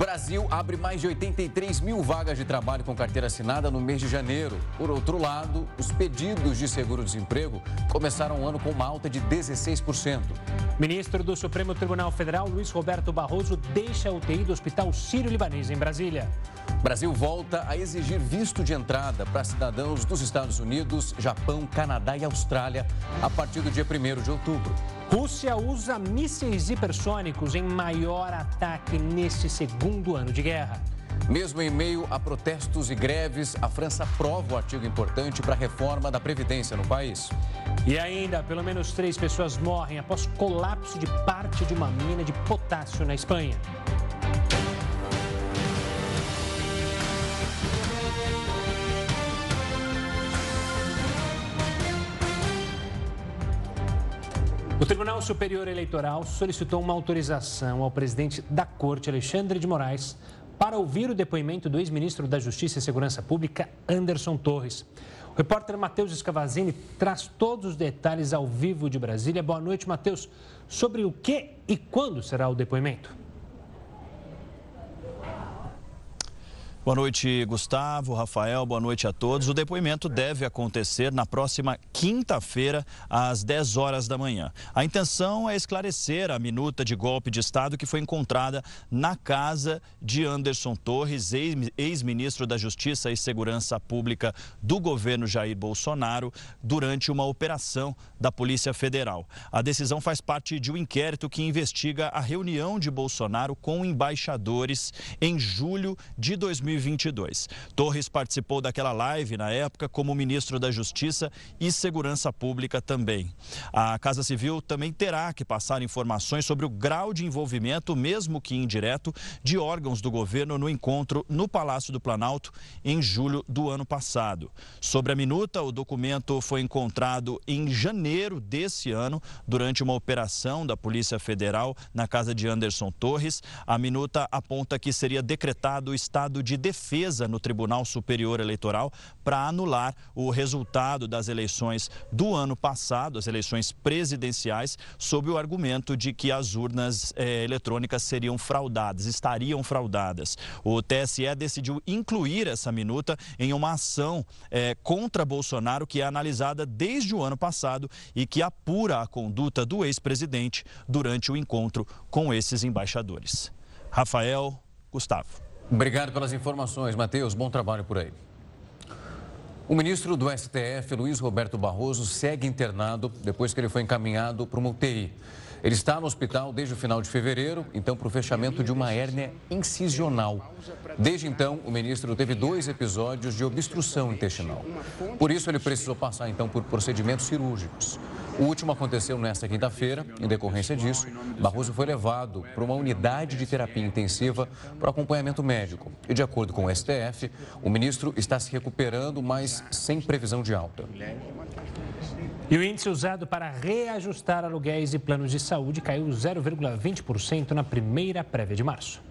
Brasil abre mais de 83 mil vagas de trabalho com carteira assinada no mês de janeiro. Por outro lado, os pedidos de seguro-desemprego começaram o ano com uma alta de 16%. Ministro do Supremo Tribunal Federal, Luiz Roberto Barroso, deixa a UTI do Hospital Sírio-Libanês em Brasília. Brasil volta a exigir visto de entrada para cidadãos dos Estados Unidos, Japão, Canadá e Austrália a partir do dia 1 de outubro. Rússia usa mísseis hipersônicos em maior ataque neste segundo ano de guerra. Mesmo em meio a protestos e greves, a França aprova o artigo importante para a reforma da Previdência no país. E ainda, pelo menos três pessoas morrem após colapso de parte de uma mina de potássio na Espanha. O Tribunal Superior Eleitoral solicitou uma autorização ao presidente da Corte, Alexandre de Moraes, para ouvir o depoimento do ex-ministro da Justiça e Segurança Pública, Anderson Torres. O repórter Matheus Escavazini traz todos os detalhes ao vivo de Brasília. Boa noite, Matheus. Sobre o que e quando será o depoimento? Boa noite, Gustavo, Rafael, boa noite a todos. O depoimento deve acontecer na próxima quinta-feira, às 10 horas da manhã. A intenção é esclarecer a minuta de golpe de Estado que foi encontrada na casa de Anderson Torres, ex-ministro da Justiça e Segurança Pública do governo Jair Bolsonaro, durante uma operação da Polícia Federal. A decisão faz parte de um inquérito que investiga a reunião de Bolsonaro com embaixadores em julho de 2020. 2022. Torres participou daquela live na época como ministro da Justiça e Segurança Pública também. A Casa Civil também terá que passar informações sobre o grau de envolvimento, mesmo que indireto, de órgãos do governo no encontro no Palácio do Planalto em julho do ano passado. Sobre a minuta, o documento foi encontrado em janeiro desse ano, durante uma operação da Polícia Federal na casa de Anderson Torres. A minuta aponta que seria decretado o estado de defesa no Tribunal Superior Eleitoral para anular o resultado das eleições do ano passado, as eleições presidenciais, sob o argumento de que as urnas eh, eletrônicas seriam fraudadas, estariam fraudadas. O TSE decidiu incluir essa minuta em uma ação eh, contra Bolsonaro que é analisada desde o ano passado e que apura a conduta do ex-presidente durante o encontro com esses embaixadores. Rafael, Gustavo. Obrigado pelas informações, Matheus. Bom trabalho por aí. O ministro do STF, Luiz Roberto Barroso, segue internado depois que ele foi encaminhado para uma UTI. Ele está no hospital desde o final de fevereiro, então, para o fechamento de uma hérnia incisional. Desde então, o ministro teve dois episódios de obstrução intestinal. Por isso, ele precisou passar, então, por procedimentos cirúrgicos. O último aconteceu nesta quinta-feira. Em decorrência disso, Barroso foi levado para uma unidade de terapia intensiva para acompanhamento médico. E, de acordo com o STF, o ministro está se recuperando, mas sem previsão de alta. E o índice usado para reajustar aluguéis e planos de saúde caiu 0,20% na primeira prévia de março.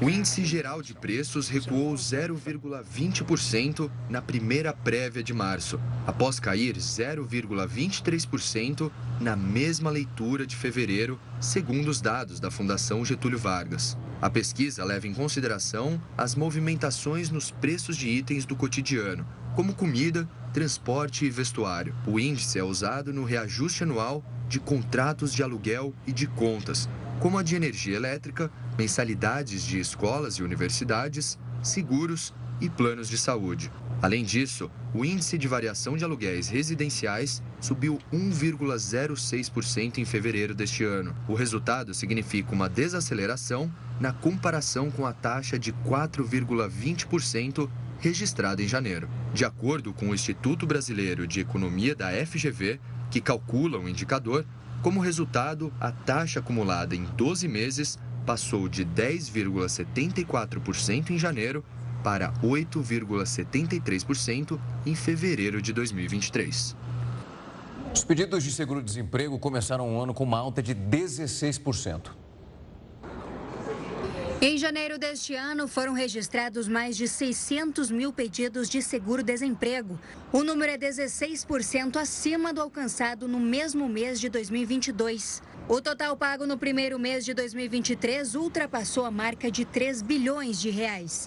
O índice geral de preços recuou 0,20% na primeira prévia de março, após cair 0,23% na mesma leitura de fevereiro, segundo os dados da Fundação Getúlio Vargas. A pesquisa leva em consideração as movimentações nos preços de itens do cotidiano, como comida, transporte e vestuário. O índice é usado no reajuste anual de contratos de aluguel e de contas, como a de energia elétrica, mensalidades de escolas e universidades, seguros e planos de saúde. Além disso, o índice de variação de aluguéis residenciais subiu 1,06% em fevereiro deste ano. O resultado significa uma desaceleração na comparação com a taxa de 4,20% registrada em janeiro. De acordo com o Instituto Brasileiro de Economia da FGV, que calcula o indicador, como resultado, a taxa acumulada em 12 meses passou de 10,74% em janeiro para 8,73% em fevereiro de 2023. Os pedidos de seguro-desemprego começaram o ano com uma alta de 16%. Em janeiro deste ano, foram registrados mais de 600 mil pedidos de seguro-desemprego. O número é 16% acima do alcançado no mesmo mês de 2022. O total pago no primeiro mês de 2023 ultrapassou a marca de 3 bilhões de reais.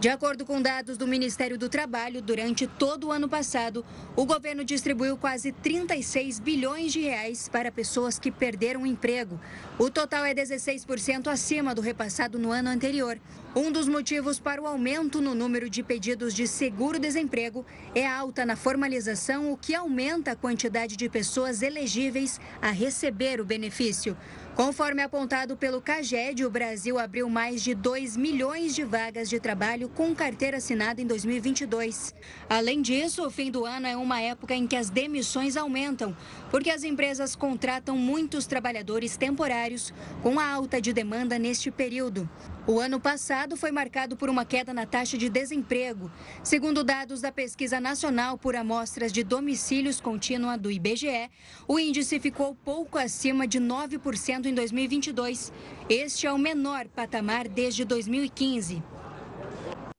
De acordo com dados do Ministério do Trabalho, durante todo o ano passado, o governo distribuiu quase 36 bilhões de reais para pessoas que perderam o emprego. O total é 16% acima do repassado no ano anterior. Um dos motivos para o aumento no número de pedidos de seguro-desemprego é a alta na formalização, o que aumenta a quantidade de pessoas elegíveis a receber o benefício. Conforme apontado pelo CAGED, o Brasil abriu mais de 2 milhões de vagas de trabalho com carteira assinada em 2022. Além disso, o fim do ano é uma época em que as demissões aumentam, porque as empresas contratam muitos trabalhadores temporários com a alta de demanda neste período. O ano passado foi marcado por uma queda na taxa de desemprego. Segundo dados da Pesquisa Nacional por Amostras de Domicílios Contínua do IBGE, o índice ficou pouco acima de 9% em 2022. Este é o menor patamar desde 2015.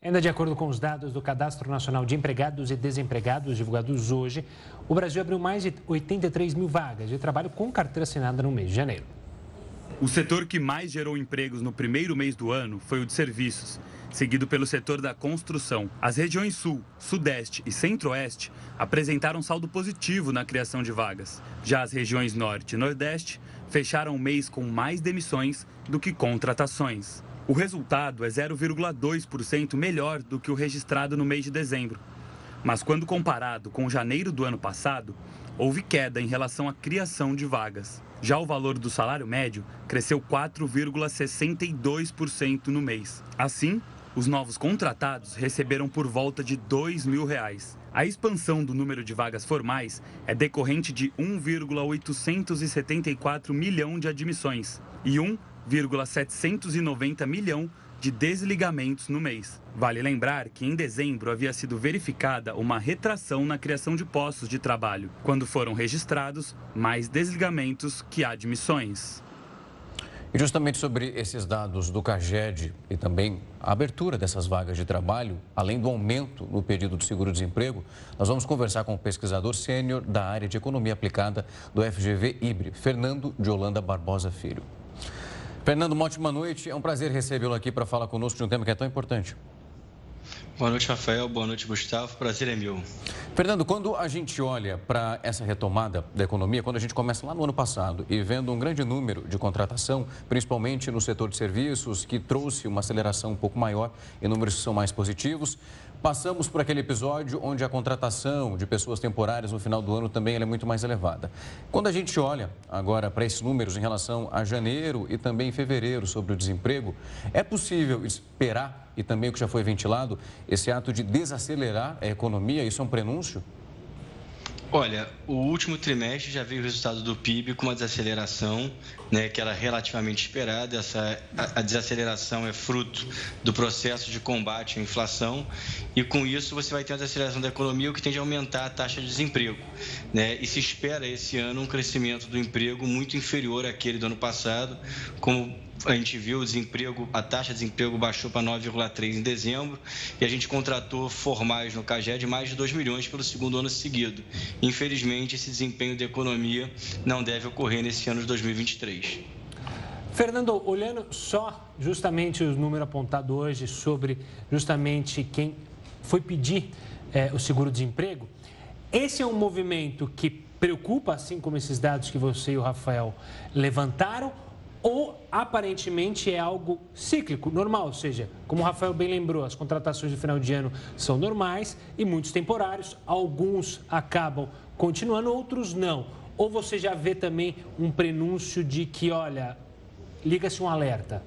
Ainda de acordo com os dados do Cadastro Nacional de Empregados e Desempregados divulgados hoje, o Brasil abriu mais de 83 mil vagas de trabalho com carteira assinada no mês de janeiro. O setor que mais gerou empregos no primeiro mês do ano foi o de serviços, seguido pelo setor da construção. As regiões Sul, Sudeste e Centro-Oeste apresentaram saldo positivo na criação de vagas. Já as regiões Norte e Nordeste fecharam o mês com mais demissões do que contratações. O resultado é 0,2% melhor do que o registrado no mês de dezembro. Mas quando comparado com janeiro do ano passado, houve queda em relação à criação de vagas. Já o valor do salário médio cresceu 4,62% no mês. Assim, os novos contratados receberam por volta de 2 mil reais. A expansão do número de vagas formais é decorrente de 1,874 milhão de admissões e 1,790 milhão de desligamentos no mês. Vale lembrar que em dezembro havia sido verificada uma retração na criação de postos de trabalho, quando foram registrados mais desligamentos que admissões. E justamente sobre esses dados do CAGED e também a abertura dessas vagas de trabalho, além do aumento no pedido de seguro-desemprego, nós vamos conversar com o pesquisador sênior da área de economia aplicada do FGV IBRE, Fernando de Holanda Barbosa Filho. Fernando, uma ótima noite. É um prazer recebê-lo aqui para falar conosco de um tema que é tão importante. Boa noite, Rafael. Boa noite, Gustavo. Prazer é meu. Fernando, quando a gente olha para essa retomada da economia, quando a gente começa lá no ano passado e vendo um grande número de contratação, principalmente no setor de serviços, que trouxe uma aceleração um pouco maior e números que são mais positivos, Passamos por aquele episódio onde a contratação de pessoas temporárias no final do ano também é muito mais elevada. Quando a gente olha agora para esses números em relação a janeiro e também fevereiro sobre o desemprego, é possível esperar, e também o que já foi ventilado, esse ato de desacelerar a economia? Isso é um prenúncio? Olha, o último trimestre já veio o resultado do PIB com uma desaceleração, né, que era relativamente esperada. Essa, a, a, desaceleração é fruto do processo de combate à inflação e com isso você vai ter uma desaceleração da economia, o que tende a aumentar a taxa de desemprego. Né? E se espera esse ano um crescimento do emprego muito inferior àquele do ano passado, como a gente viu o desemprego, a taxa de desemprego baixou para 9,3 em dezembro e a gente contratou formais no CAGED mais de 2 milhões pelo segundo ano seguido. Infelizmente, esse desempenho da economia não deve ocorrer nesse ano de 2023. Fernando, olhando só justamente o número apontado hoje sobre justamente quem foi pedir é, o seguro-desemprego, esse é um movimento que preocupa, assim como esses dados que você e o Rafael levantaram, ou aparentemente é algo cíclico, normal, ou seja, como o Rafael bem lembrou, as contratações de final de ano são normais e muitos temporários, alguns acabam continuando, outros não. Ou você já vê também um prenúncio de que, olha, liga-se um alerta?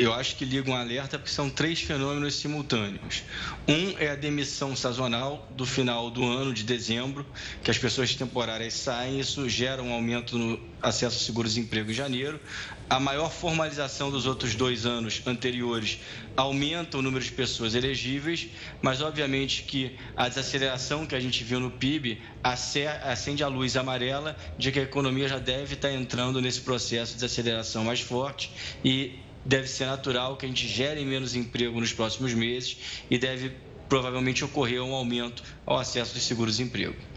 Eu acho que liga um alerta porque são três fenômenos simultâneos. Um é a demissão sazonal do final do ano, de dezembro, que as pessoas temporárias saem, isso gera um aumento no acesso a seguros-emprego em janeiro. A maior formalização dos outros dois anos anteriores aumenta o número de pessoas elegíveis, mas obviamente que a desaceleração que a gente viu no PIB acende a luz amarela de que a economia já deve estar entrando nesse processo de desaceleração mais forte e deve ser natural que a gente gere menos emprego nos próximos meses e deve provavelmente ocorrer um aumento ao acesso de seguros-emprego.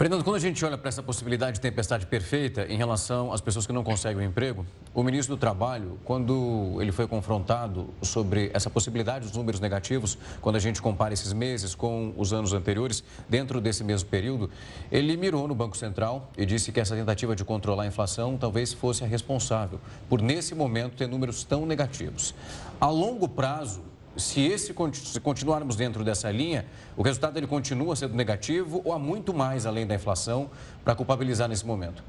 Fernando, quando a gente olha para essa possibilidade de tempestade perfeita em relação às pessoas que não conseguem o emprego, o ministro do Trabalho, quando ele foi confrontado sobre essa possibilidade dos números negativos, quando a gente compara esses meses com os anos anteriores, dentro desse mesmo período, ele mirou no Banco Central e disse que essa tentativa de controlar a inflação talvez fosse a responsável por, nesse momento, ter números tão negativos. A longo prazo, se esse se continuarmos dentro dessa linha, o resultado ele continua sendo negativo ou há muito mais além da inflação para culpabilizar nesse momento?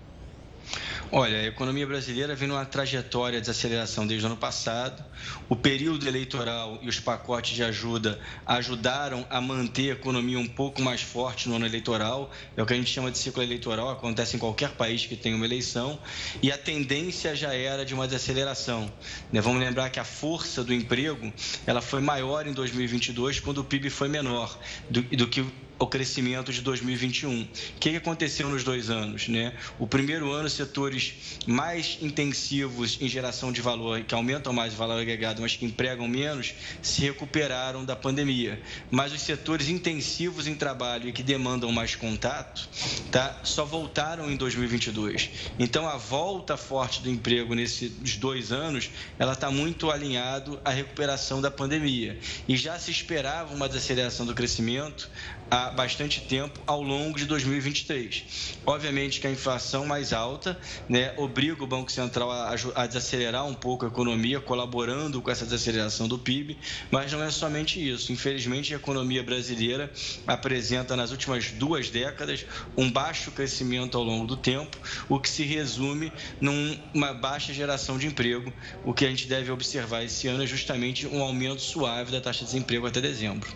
Olha, a economia brasileira vem numa trajetória de desaceleração desde o ano passado. O período eleitoral e os pacotes de ajuda ajudaram a manter a economia um pouco mais forte no ano eleitoral. É o que a gente chama de ciclo eleitoral, acontece em qualquer país que tenha uma eleição. E a tendência já era de uma desaceleração. Né? Vamos lembrar que a força do emprego ela foi maior em 2022, quando o PIB foi menor do, do que o crescimento de 2021. O que aconteceu nos dois anos? Né? O primeiro ano, setores mais intensivos em geração de valor, que aumentam mais o valor agregado, mas que empregam menos, se recuperaram da pandemia. Mas os setores intensivos em trabalho e que demandam mais contato, tá, só voltaram em 2022. Então, a volta forte do emprego nesses dois anos, ela está muito alinhado à recuperação da pandemia. E já se esperava uma desaceleração do crescimento há bastante tempo ao longo de 2023. Obviamente que a inflação mais alta né, obriga o Banco Central a, a, desacelerar um pouco a economia, colaborando com essa desaceleração do PIB, mas não é somente isso. Infelizmente, a economia brasileira apresenta nas últimas duas décadas um baixo crescimento ao longo do tempo, o que se resume numa baixa geração de emprego. O que a gente deve observar esse ano é justamente um aumento suave da taxa de desemprego até dezembro.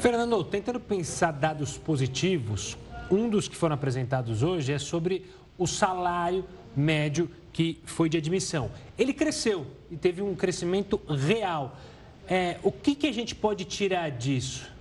Fernando, tentando pensar dados positivos, um dos que foram apresentados hoje é sobre o salário médio que foi de admissão. Ele cresceu e teve um crescimento real. É, o que, que a gente pode tirar disso?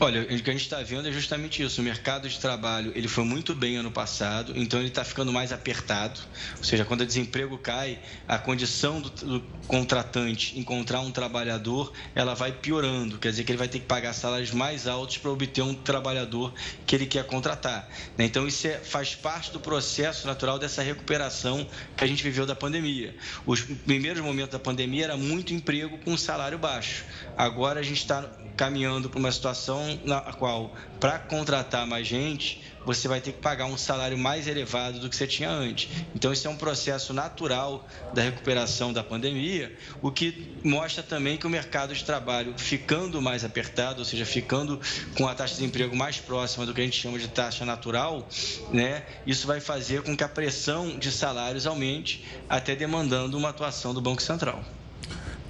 Olha, o que a gente está vendo é justamente isso. O mercado de trabalho ele foi muito bem ano passado, então ele está ficando mais apertado. Ou seja, quando o desemprego cai, a condição do, do, contratante encontrar um trabalhador, ela vai piorando. Quer dizer que ele vai ter que pagar salários mais altos para obter um trabalhador que ele quer contratar. Né? Então isso é, faz parte do processo natural dessa recuperação que a gente viveu da pandemia. Os primeiros momentos da pandemia era muito emprego com salário baixo. Agora a gente está caminhando para uma situação na qual, para contratar mais gente, você vai ter que pagar um salário mais elevado do que você tinha antes. Então, isso é um processo natural da recuperação da pandemia, o que mostra também que o mercado de trabalho ficando mais apertado, ou seja, ficando com a taxa de desemprego mais próxima do que a gente chama de taxa natural, né, isso vai fazer com que a pressão de salários aumente, até demandando uma atuação do Banco Central.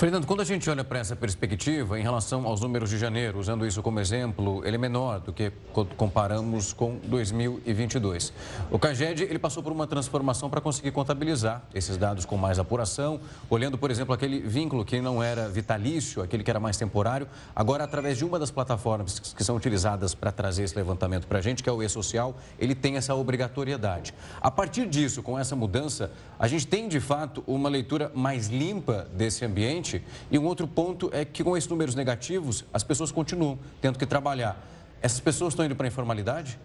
Fernando, quando a gente olha para essa perspectiva em relação aos números de janeiro, usando isso como exemplo, ele é menor do que comparamos com 2022. O CAGED ele passou por uma transformação para conseguir contabilizar esses dados com mais apuração, olhando, por exemplo, aquele vínculo que não era vitalício, aquele que era mais temporário, agora através de uma das plataformas que são utilizadas para trazer esse levantamento para a gente, que é o E-Social, ele tem essa obrigatoriedade. A partir disso, com essa mudança, a gente tem de fato uma leitura mais limpa desse ambiente e um outro ponto é que com esses números negativos, as pessoas continuam tendo que trabalhar. Essas pessoas estão indo para a informalidade?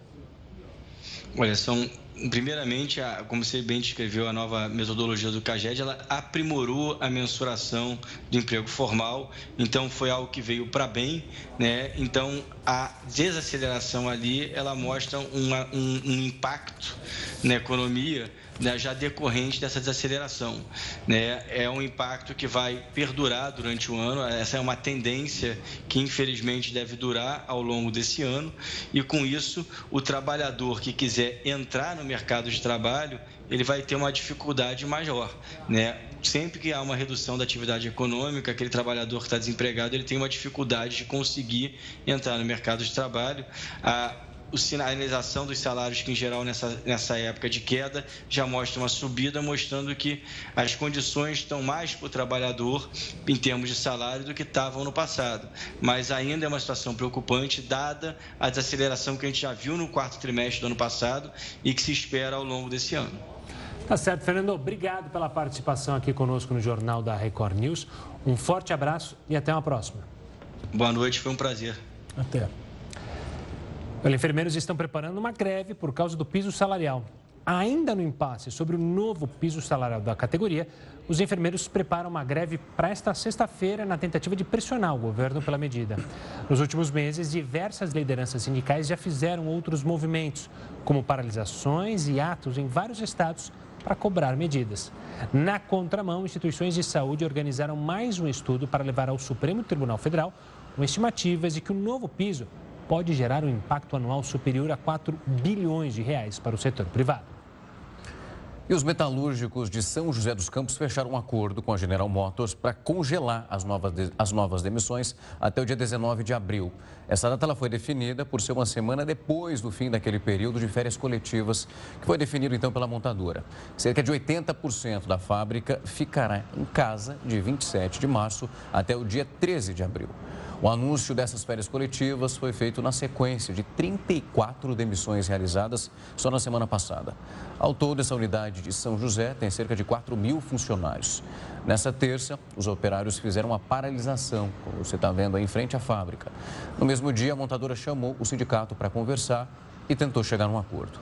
Olha, são primeiramente, como você bem descreveu, a nova metodologia do CAGED, ela aprimorou a mensuração do emprego formal, então foi algo que veio para bem, né? Então, a desaceleração ali, ela mostra uma, um, um impacto na economia né, já decorrente dessa desaceleração. Né? É um impacto que vai perdurar durante o ano, essa é uma tendência que infelizmente deve durar ao longo desse ano, e com isso o trabalhador que quiser entrar no mercado de trabalho, ele vai ter uma dificuldade maior. Né? Sempre que há uma redução da atividade econômica, aquele trabalhador que está desempregado, ele tem uma dificuldade de conseguir entrar no mercado de trabalho. A a sinalização dos salários, que em geral nessa, nessa época de queda já mostra uma subida, mostrando que as condições estão mais para o trabalhador em termos de salário do que estavam no passado. Mas ainda é uma situação preocupante, dada a desaceleração que a gente já viu no quarto trimestre do ano passado e que se espera ao longo desse ano. Tá certo, Fernando. Obrigado pela participação aqui conosco no Jornal da Record News. Um forte abraço e até uma próxima. Boa noite, foi um prazer. Até. Os enfermeiros estão preparando uma greve por causa do piso salarial. Ainda no impasse sobre o novo piso salarial da categoria, os enfermeiros preparam uma greve para esta sexta-feira na tentativa de pressionar o governo pela medida. Nos últimos meses, diversas lideranças sindicais já fizeram outros movimentos, como paralisações e atos em vários estados para cobrar medidas. Na contramão, instituições de saúde organizaram mais um estudo para levar ao Supremo Tribunal Federal com estimativas de que o novo piso pode gerar um impacto anual superior a 4 bilhões de reais para o setor privado. E os metalúrgicos de São José dos Campos fecharam um acordo com a General Motors para congelar as novas, as novas demissões até o dia 19 de abril. Essa data foi definida por ser uma semana depois do fim daquele período de férias coletivas, que foi definido então pela montadora. Cerca de 80% da fábrica ficará em casa de 27 de março até o dia 13 de abril. O anúncio dessas férias coletivas foi feito na sequência de 34 demissões realizadas só na semana passada. Ao todo, essa unidade de São José tem cerca de 4 mil funcionários. Nessa terça, os operários fizeram uma paralisação, como você está vendo aí em frente à fábrica. No mesmo dia, a montadora chamou o sindicato para conversar e tentou chegar a um acordo.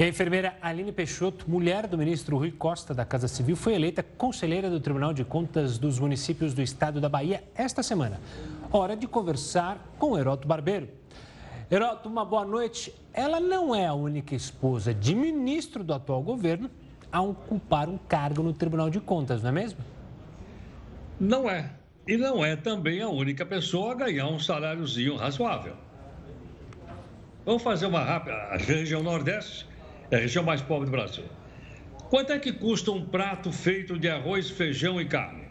E a enfermeira Aline Peixoto, mulher do ministro Rui Costa da Casa Civil, foi eleita conselheira do Tribunal de Contas dos Municípios do Estado da Bahia esta semana. Hora de conversar com Heroto Barbeiro. Heroto, uma boa noite. Ela não é a única esposa de ministro do atual governo a ocupar um cargo no Tribunal de Contas, não é mesmo? Não é. E não é também a única pessoa a ganhar um saláriozinho razoável. Vamos fazer uma rápida. A região Nordeste é a região mais pobre do Brasil. Quanto é que custa um prato feito de arroz, feijão e carne?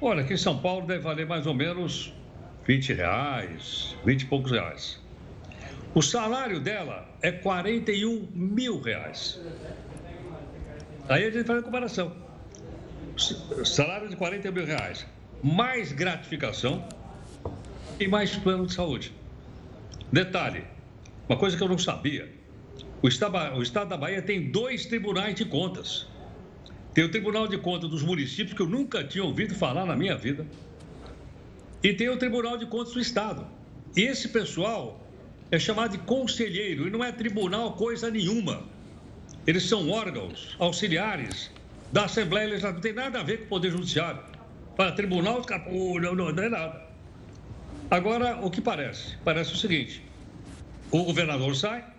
Olha, aqui em São Paulo deve valer mais ou menos 20 reais, 20 e poucos reais. O salário dela é 41 mil reais. Aí a gente faz a comparação. Salário de 40 mil reais, mais gratificação e mais plano de saúde. Detalhe, uma coisa que eu não sabia. O Estado, o Estado da Bahia tem dois tribunais de contas. Tem o Tribunal de Contas dos Municípios, que eu nunca tinha ouvido falar na minha vida. E tem o Tribunal de Contas do Estado. Esse pessoal é chamado de conselheiro e não é tribunal coisa nenhuma. Eles são órgãos auxiliares da Assembleia Legislativa, não tem nada a ver com o Poder Judiciário. Para tribunal, não, não, não é nada. Agora, o que parece? Parece o seguinte: o governador sai,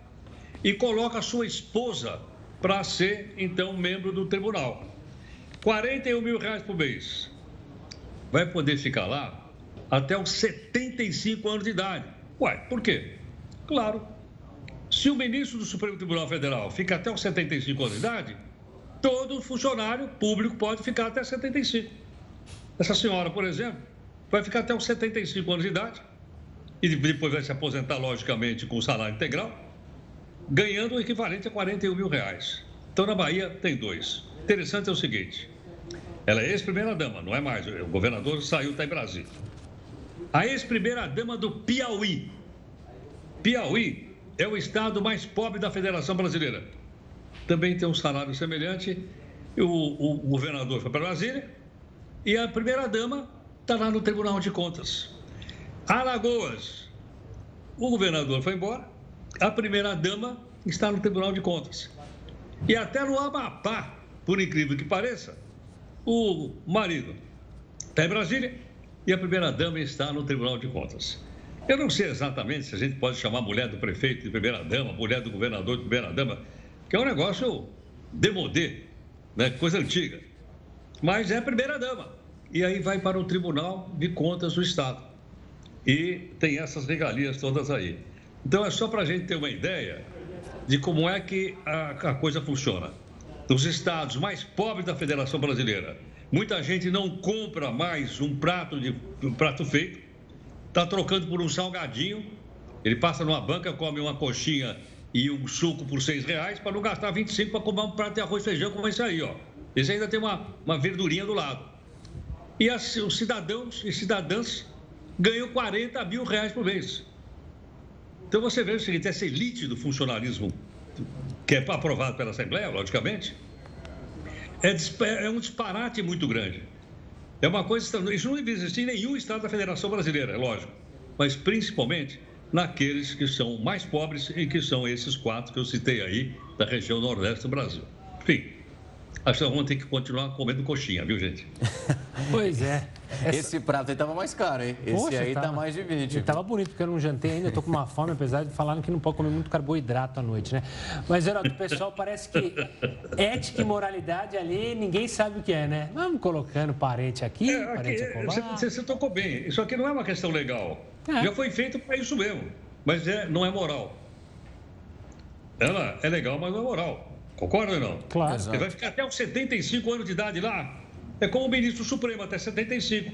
e coloca sua esposa para ser, então, membro do tribunal. 41 mil reais por mês. Vai poder ficar lá até os 75 anos de idade. Ué, por quê? Claro, se o ministro do Supremo Tribunal Federal fica até os 75 anos de idade, todo funcionário público pode ficar até 75. Essa senhora, por exemplo, vai ficar até os 75 anos de idade e depois vai se aposentar, logicamente, com salário integral ganhando o equivalente a 41 mil reais. Então, na Bahia, tem dois. Interessante é o seguinte: ela é ex-primeira-dama, não é mais. O governador saiu, está em Brasília. A ex-primeira-dama do Piauí. Piauí é o estado mais pobre da Federação Brasileira. Também tem um salário semelhante. O, o governador foi para Brasília e a primeira-dama está lá no Tribunal de Contas. Alagoas. O governador foi embora a primeira-dama está no Tribunal de Contas. E até no Amapá, por incrível que pareça, o marido está em Brasília e a primeira-dama está no Tribunal de Contas. Eu não sei exatamente se a gente pode chamar mulher do prefeito de primeira-dama, mulher do governador de primeira-dama, que é um negócio demodê, né? coisa antiga. Mas é primeira-dama. E aí vai para o Tribunal de Contas do Estado. E tem essas regalias todas aí. Então, é só para a gente ter uma ideia de como é que a, a coisa funciona. Nos estados mais pobres da Federação Brasileira, muita gente não compra mais um prato, de, um prato feito, está trocando por um salgadinho. Ele passa numa banca, come uma coxinha e um suco por seis reais para não gastar 25 para comprar um prato de arroz e feijão como esse aí, ó. Esse ainda tem uma, uma verdurinha do lado. E as, os cidadãos e cidadãs ganham 40 mil reais por mês. Então você vê o seguinte, essa elite do funcionalismo que é aprovado pela Assembleia, logicamente, é, é um disparate muito grande. É uma coisa. Isso não existe em nenhum estado da Federação Brasileira, é lógico. Mas principalmente naqueles que são mais pobres e que são esses quatro que eu citei aí, da região nordeste do Brasil. Enfim, Acho que vamos ter que continuar comendo coxinha, viu, gente? Pois é. Essa... Esse prato aí tava mais caro, hein? Esse Poxa, aí tá tava... tá mais de 20. Ele tava bonito, porque eu não jantei ainda, eu tô com uma fome, apesar de falarem que não pode comer muito carboidrato à noite, né? Mas, Geraldo, o pessoal parece que ética e moralidade ali, ninguém sabe o que é, né? Vamos colocando parente aqui, é, parente aqui, você, você, você tocou bem. Isso aqui não é uma questão legal. É. Já foi feito para isso mesmo. Mas é, não é moral. Ela é legal, mas não é moral. Concorda ou não? Claro. Ele vai ficar até os 75 anos de idade lá. É como o ministro Supremo, até 75.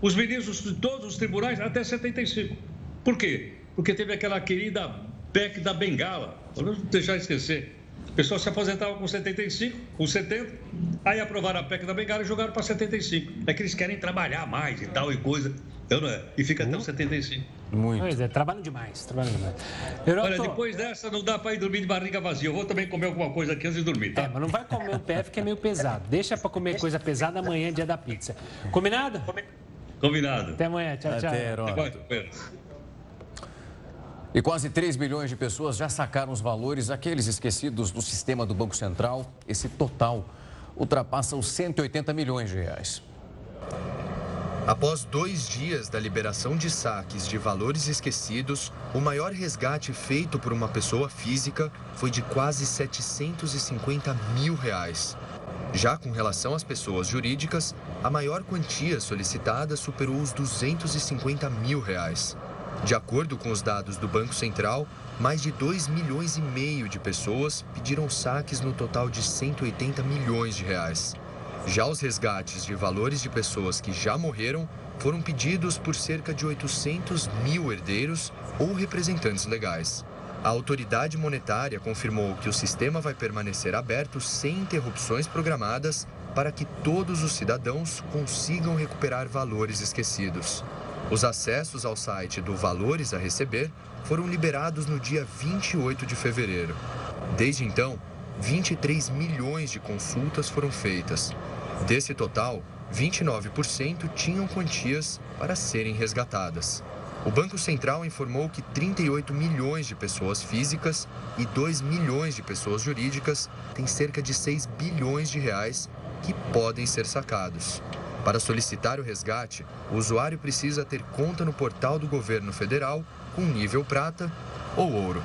Os ministros de todos os tribunais, até 75. Por quê? Porque teve aquela querida PEC da Bengala. Vamos deixar esquecer. O pessoal se aposentava com 75, com 70, aí aprovaram a PEC da Bengala e jogaram para 75. É que eles querem trabalhar mais e tal e coisa. Então, não é? E fica até os 75. Muito. Pois é, trabalham demais, trabalham demais. Olha, depois dessa não dá para ir dormir de barriga vazia. Eu vou também comer alguma coisa aqui antes de dormir, tá? É, mas não vai comer o PF que é meio pesado. Deixa para comer coisa pesada amanhã, dia da pizza. Combinado? Combinado. Até amanhã, tchau, tchau. Até, Até e quase 3 milhões de pessoas já sacaram os valores, aqueles esquecidos do sistema do Banco Central. Esse total ultrapassa os 180 milhões de reais. Após dois dias da liberação de saques de valores esquecidos, o maior resgate feito por uma pessoa física foi de quase 750 mil reais. Já com relação às pessoas jurídicas, a maior quantia solicitada superou os 250 mil reais. De acordo com os dados do Banco Central, mais de 2 milhões e meio de pessoas pediram saques no total de 180 milhões de reais. Já os resgates de valores de pessoas que já morreram foram pedidos por cerca de 800 mil herdeiros ou representantes legais. A autoridade monetária confirmou que o sistema vai permanecer aberto sem interrupções programadas para que todos os cidadãos consigam recuperar valores esquecidos. Os acessos ao site do Valores a Receber foram liberados no dia 28 de fevereiro. Desde então, 23 milhões de consultas foram feitas. Desse total, 29% tinham quantias para serem resgatadas. O Banco Central informou que 38 milhões de pessoas físicas e 2 milhões de pessoas jurídicas têm cerca de 6 bilhões de reais que podem ser sacados. Para solicitar o resgate, o usuário precisa ter conta no portal do governo federal com nível prata ou ouro.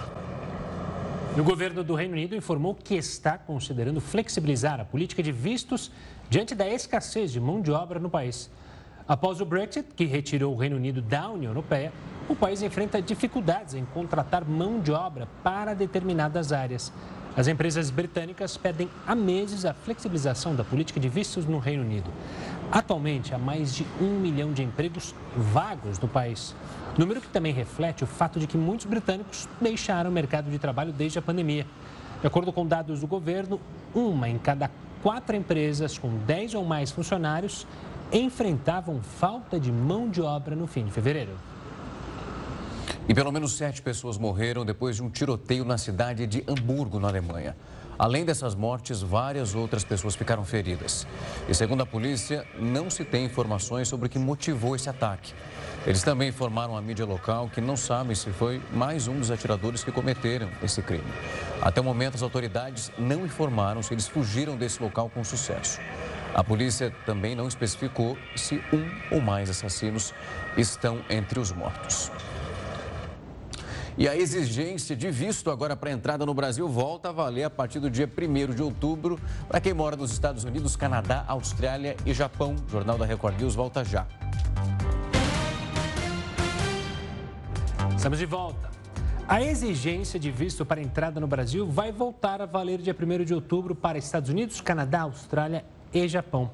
O governo do Reino Unido informou que está considerando flexibilizar a política de vistos diante da escassez de mão de obra no país. Após o Brexit, que retirou o Reino Unido da União Europeia, o país enfrenta dificuldades em contratar mão de obra para determinadas áreas. As empresas britânicas pedem há meses a flexibilização da política de vistos no Reino Unido. Atualmente, há mais de um milhão de empregos vagos no país. Número que também reflete o fato de que muitos britânicos deixaram o mercado de trabalho desde a pandemia. De acordo com dados do governo, uma em cada quatro empresas com 10 ou mais funcionários enfrentavam falta de mão de obra no fim de fevereiro. E pelo menos sete pessoas morreram depois de um tiroteio na cidade de Hamburgo, na Alemanha. Além dessas mortes, várias outras pessoas ficaram feridas. E segundo a polícia, não se tem informações sobre o que motivou esse ataque. Eles também informaram à mídia local que não sabem se foi mais um dos atiradores que cometeram esse crime. Até o momento, as autoridades não informaram se eles fugiram desse local com sucesso. A polícia também não especificou se um ou mais assassinos estão entre os mortos. E a exigência de visto agora para entrada no Brasil volta a valer a partir do dia 1 de outubro para quem mora nos Estados Unidos, Canadá, Austrália e Japão. O Jornal da Record News volta já. Estamos de volta. A exigência de visto para entrada no Brasil vai voltar a valer dia 1 de outubro para Estados Unidos, Canadá, Austrália e Japão.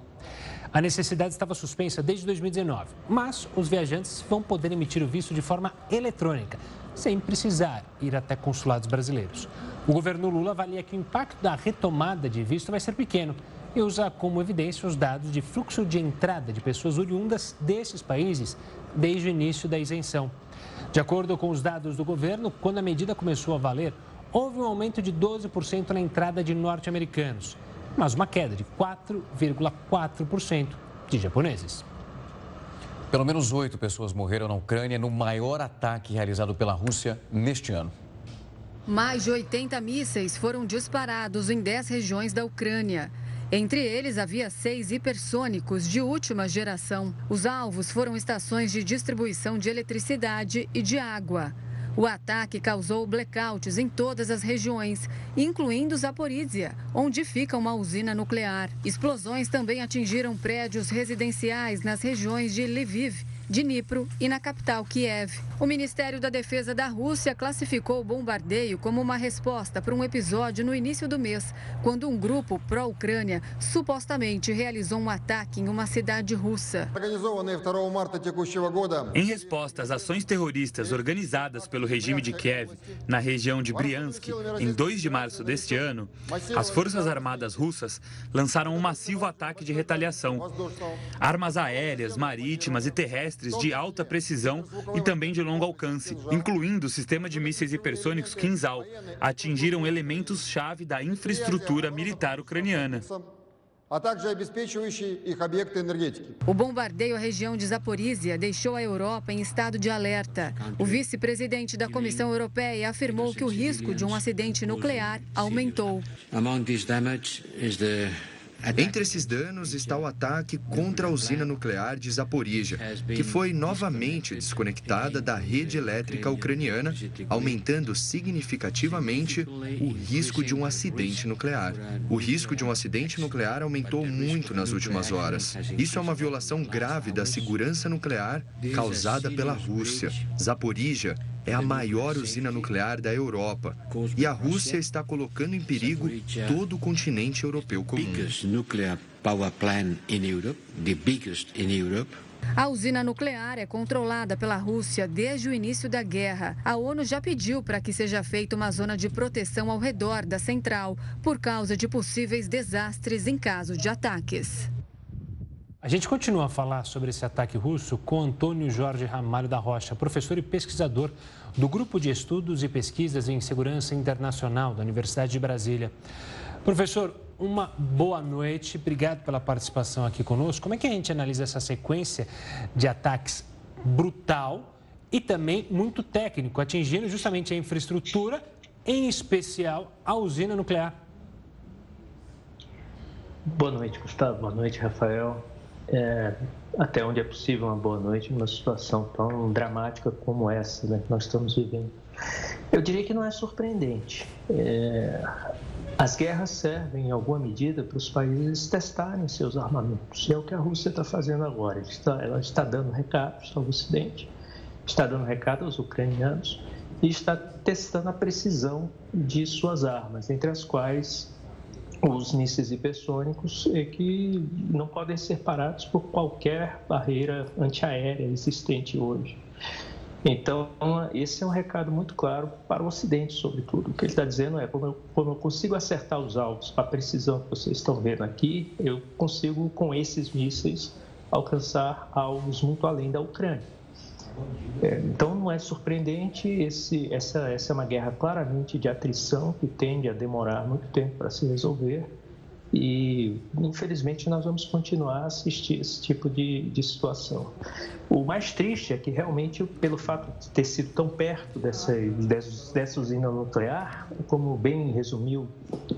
A necessidade estava suspensa desde 2019, mas os viajantes vão poder emitir o visto de forma eletrônica, sem precisar ir até consulados brasileiros. O governo Lula avalia que o impacto da retomada de visto vai ser pequeno e usa como evidência os dados de fluxo de entrada de pessoas oriundas desses países desde o início da isenção. De acordo com os dados do governo, quando a medida começou a valer, houve um aumento de 12% na entrada de norte-americanos, mas uma queda de 4,4% de japoneses. Pelo menos oito pessoas morreram na Ucrânia no maior ataque realizado pela Rússia neste ano. Mais de 80 mísseis foram disparados em 10 regiões da Ucrânia. Entre eles, havia seis hipersônicos de última geração. Os alvos foram estações de distribuição de eletricidade e de água. O ataque causou blackouts em todas as regiões, incluindo Zaporizhia, onde fica uma usina nuclear. Explosões também atingiram prédios residenciais nas regiões de Lviv Dnipro e na capital Kiev. O Ministério da Defesa da Rússia classificou o bombardeio como uma resposta para um episódio no início do mês, quando um grupo pró-Ucrânia supostamente realizou um ataque em uma cidade russa. Em resposta às ações terroristas organizadas pelo regime de Kiev na região de Briansk em 2 de março deste ano, as Forças Armadas russas lançaram um massivo ataque de retaliação. Armas aéreas, marítimas e terrestres terrestres de alta precisão e também de longo alcance, incluindo o sistema de mísseis hipersônicos Kinzhal, atingiram elementos-chave da infraestrutura militar ucraniana. O bombardeio à região de Zaporizhia deixou a Europa em estado de alerta. O vice-presidente da Comissão Europeia afirmou que o risco de um acidente nuclear aumentou. Entre esses danos está o ataque contra a usina nuclear de Zaporizhia, que foi novamente desconectada da rede elétrica ucraniana, aumentando significativamente o risco de um acidente nuclear. O risco de um acidente nuclear aumentou muito nas últimas horas. Isso é uma violação grave da segurança nuclear causada pela Rússia. Zaporizhia é a maior usina nuclear da Europa e a Rússia está colocando em perigo todo o continente europeu comum. A usina nuclear é controlada pela Rússia desde o início da guerra. A ONU já pediu para que seja feita uma zona de proteção ao redor da central, por causa de possíveis desastres em caso de ataques. A gente continua a falar sobre esse ataque russo com Antônio Jorge Ramalho da Rocha, professor e pesquisador do Grupo de Estudos e Pesquisas em Segurança Internacional da Universidade de Brasília. Professor, uma boa noite, obrigado pela participação aqui conosco. Como é que a gente analisa essa sequência de ataques brutal e também muito técnico, atingindo justamente a infraestrutura, em especial a usina nuclear? Boa noite, Gustavo. Boa noite, Rafael é, até onde é possível uma boa noite numa situação tão dramática como essa né, que nós estamos vivendo. Eu diria que não é surpreendente. É, as guerras servem, em alguma medida, para os países testarem seus armamentos. E é o que a Rússia está fazendo agora. Ela está, ela está dando recados ao Ocidente, está dando recado aos ucranianos e está testando a precisão de suas armas, entre as quais os mísseis hipersônicos e que não podem ser parados por qualquer barreira antiaérea existente hoje. Então, esse é um recado muito claro para o Ocidente, sobretudo. O que ele está dizendo é: como eu, consigo acertar os alvos com a precisão que vocês estão vendo aqui, eu consigo, com esses mísseis, alcançar alvos muito além da Ucrânia. É, então não é surpreendente, esse, essa, essa é uma guerra claramente de atrição que tende a demorar muito tempo para se resolver e infelizmente nós vamos continuar a assistir esse tipo de, de situação. O mais triste é que realmente pelo fato de ter sido tão perto dessa, dessa, usina nuclear, como bem resumiu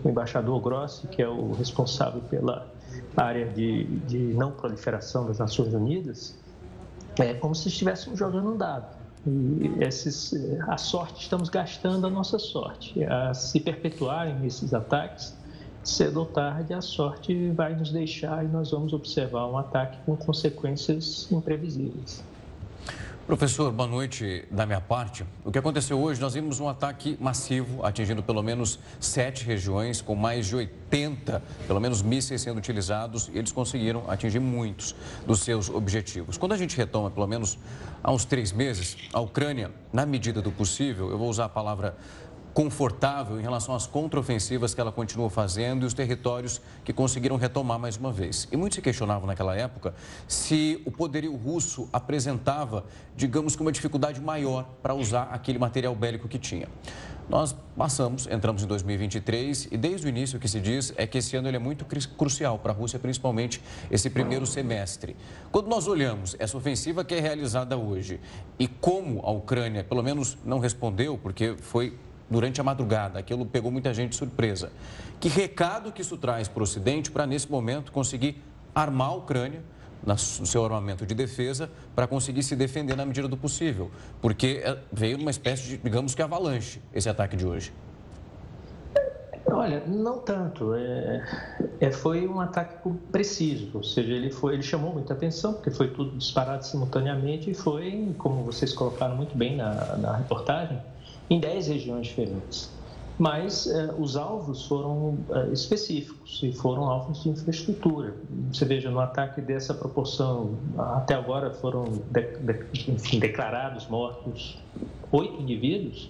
o embaixador Grossi, que é o responsável pela área de, de não proliferação das Nações Unidas, é como se estivéssemos jogando um dado. E esses, a sorte, estamos gastando a nossa sorte. A se perpetuarem esses ataques, cedo ou tarde a sorte vai nos deixar e nós vamos observar um ataque com consequências imprevisíveis. Professor, boa noite da minha parte. O que aconteceu hoje, nós vimos um ataque massivo atingindo pelo menos sete regiões, com mais de 80, pelo menos, mísseis sendo utilizados e eles conseguiram atingir muitos dos seus objetivos. Quando a gente retoma, pelo menos há uns três meses, a Ucrânia, na medida do possível, eu vou usar a palavra confortável em relação às contraofensivas que ela continua fazendo e os territórios que conseguiram retomar mais uma vez. E muitos se questionavam naquela época se o poderio russo apresentava, digamos que uma dificuldade maior para usar aquele material bélico que tinha. Nós passamos, entramos em 2023 e desde o início o que se diz é que esse ano ele é muito crucial para a Rússia, principalmente esse primeiro semestre. Quando nós olhamos essa ofensiva que é realizada hoje e como a Ucrânia, pelo menos, não respondeu, porque foi durante a madrugada, aquilo pegou muita gente de surpresa. Que recado que isso traz para o Ocidente para, nesse momento, conseguir armar a Ucrânia no seu armamento de defesa para conseguir se defender na medida do possível, porque é, veio uma espécie de, digamos que, avalanche esse ataque de hoje. Olha, não tanto. É, é, foi um ataque preciso, ou seja, ele, foi, ele chamou muita atenção, porque foi tudo disparado simultaneamente e foi, como vocês colocaram muito bem na, na reportagem, em 10 regiões diferentes mas eh, os alvos foram eh, específicos e foram alvos de infraestrutura. Você veja, no ataque dessa proporção, até agora foram de, de, enfim, declarados mortos oito indivíduos,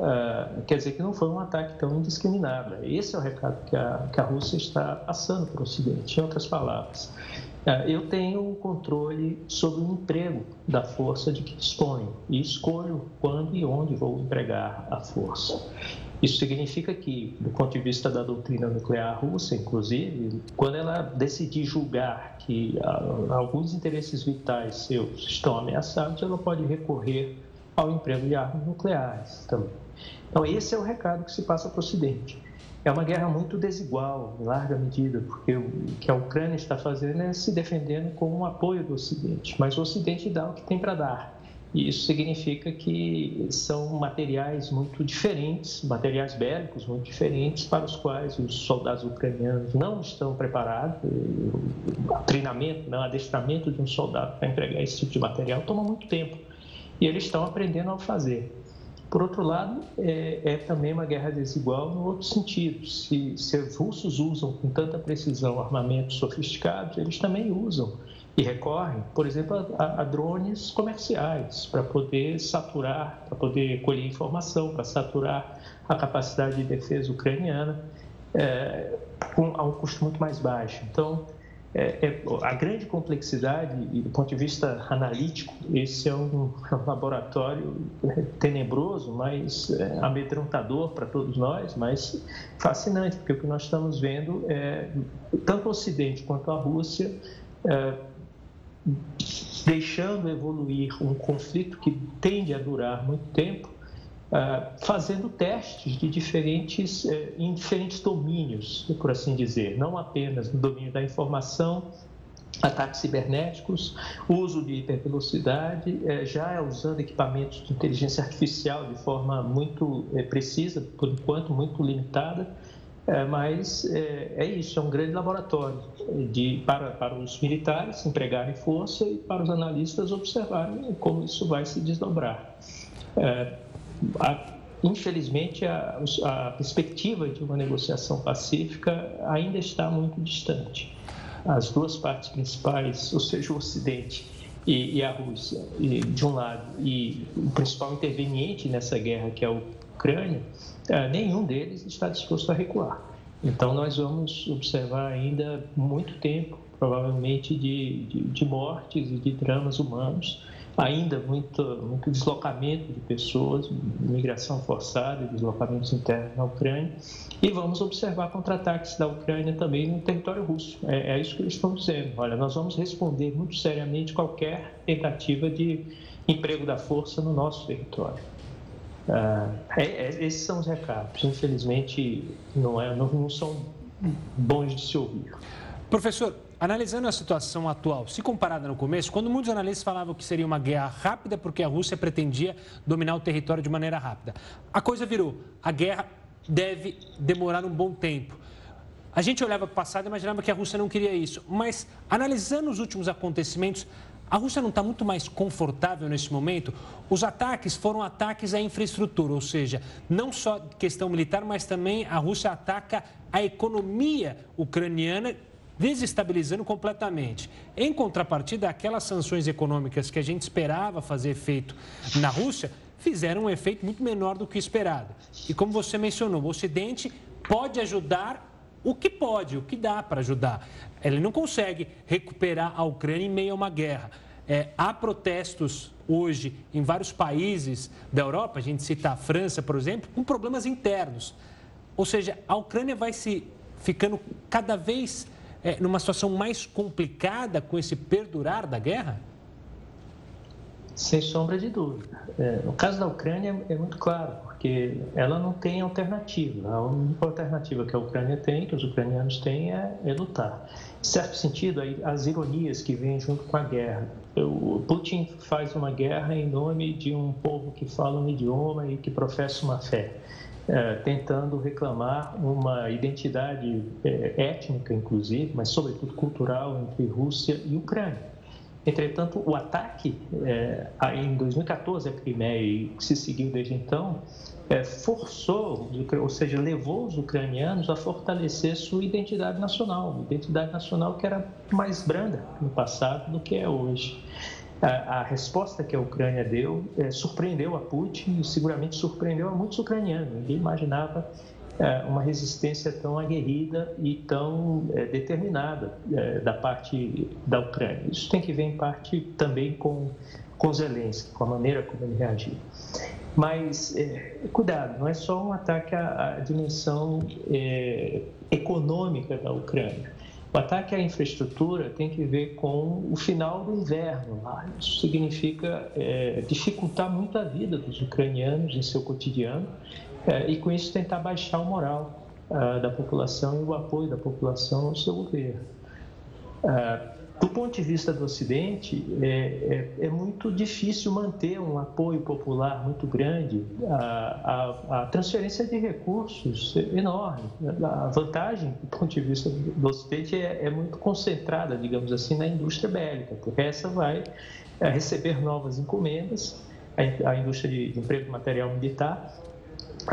uh, quer dizer que não foi um ataque tão indiscriminado. Esse é o recado que a, que a Rússia está passando para o Ocidente. Em outras palavras, eu tenho o controle sobre o emprego da força de que disponho e escolho quando e onde vou empregar a força. Isso significa que, do ponto de vista da doutrina nuclear russa, inclusive, quando ela decidir julgar que ah, alguns interesses vitais seus estão ameaçados, ela pode recorrer ao emprego de armas nucleares também. Então, esse é o recado que se passa para o Ocidente. É uma guerra muito desigual, em larga medida, porque o que a Ucrânia está fazendo é se defendendo com o apoio do Ocidente, mas o Ocidente dá o que tem para dar. E isso significa que são materiais muito diferentes, materiais bélicos muito diferentes, para os quais os soldados ucranianos não estão preparados. O treinamento, não, o adestramento de um soldado para entregar esse tipo de material toma muito tempo. E eles estão aprendendo a fazer. Por outro lado, é, é, também uma guerra desigual no outro sentido. Se, se os russos usam com tanta precisão armamentos sofisticados, eles também usam e recorrem, por exemplo, a, a drones comerciais para poder saturar, para poder colher informação, para saturar a capacidade de defesa ucraniana é, com, a um custo muito mais baixo. Então, é, é, a grande complexidade, do ponto de vista analítico, esse é um, é um laboratório tenebroso, mas é, amedrontador para todos nós, mas fascinante, porque o que nós estamos vendo é tanto o Ocidente quanto a Rússia é, deixando evoluir um conflito que tende a durar muito tempo, fazendo testes de diferentes, eh, em diferentes domínios, por assim dizer, não apenas no domínio da informação, ataques cibernéticos, uso de hipervelocidade, eh, já usando equipamentos de inteligência artificial de forma muito eh, precisa, por enquanto muito limitada, mas é, isso, é um grande laboratório de, para, para os militares empregarem força e para os analistas observarem como isso vai se desdobrar. A, infelizmente, a, a perspectiva de uma negociação pacífica ainda está muito distante. As duas partes principais, ou seja, o Ocidente e, e a Rússia, e, de um lado, e o principal interveniente nessa guerra, que é a Ucrânia, é, nenhum deles está disposto a recuar. Então, nós vamos observar ainda muito tempo, provavelmente, de, de, de mortes e de dramas humanos, ainda muito, muito deslocamento de pessoas, migração forçada, deslocamentos internos na Ucrânia, e vamos observar contra-ataques da Ucrânia também no território russo. É, é isso que eles estão dizendo. Olha, nós vamos responder muito seriamente qualquer tentativa de emprego da força no nosso território. Ah, é, é, esses são os recados. Infelizmente, não, é, não, não são bons de se ouvir. Professor, analisando a situação atual, se comparada no começo, quando muitos analistas falavam que seria uma guerra rápida porque a Rússia pretendia dominar o território de maneira rápida, a coisa virou. A guerra deve demorar um bom tempo. A gente olhava para o passado e imaginava que a Rússia não queria isso, mas analisando os últimos acontecimentos, a Rússia não está muito mais confortável nesse momento? Os ataques foram ataques à infraestrutura, ou seja, não só questão militar, mas também a Rússia ataca a economia ucraniana, desestabilizando completamente. Em contrapartida, aquelas sanções econômicas que a gente esperava fazer efeito na Rússia fizeram um efeito muito menor do que esperado. E como você mencionou, o Ocidente pode ajudar o que pode, o que dá para ajudar. Ele não consegue recuperar a Ucrânia em meio a uma guerra. É, há protestos hoje em vários países da Europa, a gente cita a França, por exemplo, com problemas internos. Ou seja, a Ucrânia vai se ficando cada vez é, numa situação mais complicada com esse perdurar da guerra? Sem sombra de dúvida. É, no caso da Ucrânia é muito claro, porque ela não tem alternativa. A única alternativa que a Ucrânia tem, que os ucranianos têm, é, é lutar. Em certo sentido, as ironias que vêm junto com a guerra. O Putin faz uma guerra em nome de um povo que fala um idioma e que professa uma fé. É, tentando reclamar uma identidade é, étnica, inclusive, mas sobretudo cultural entre Rússia e Ucrânia. Entretanto, o ataque é, em 2014 a Crimeia e que se seguiu desde então é, forçou, ou seja, levou os ucranianos a fortalecer sua identidade nacional, identidade nacional que era mais branda no passado do que é hoje. A, resposta que a Ucrânia deu é, surpreendeu a Putin e seguramente surpreendeu a muitos ucranianos. Ninguém imaginava é, uma resistência tão aguerrida e tão é, determinada é, da parte da Ucrânia. Isso tem que ver em parte também com, com Zelensky, com a maneira como ele reagiu. Mas, é, cuidado, não é só um ataque à, à dimensão é, econômica da Ucrânia. O ataque à infraestrutura tem que ver com o final do inverno. Isso significa é, dificultar muito a vida dos ucranianos em seu cotidiano é, e com isso tentar baixar o moral uh, da população e o apoio da população ao seu governo. Do ponto de vista do Ocidente, é, é, é, muito difícil manter um apoio popular muito grande. A, a, transferência de recursos é enorme. A vantagem, do ponto de vista do Ocidente, é, é muito concentrada, digamos assim, na indústria bélica, porque essa vai é, receber novas encomendas, a, indústria de emprego material militar,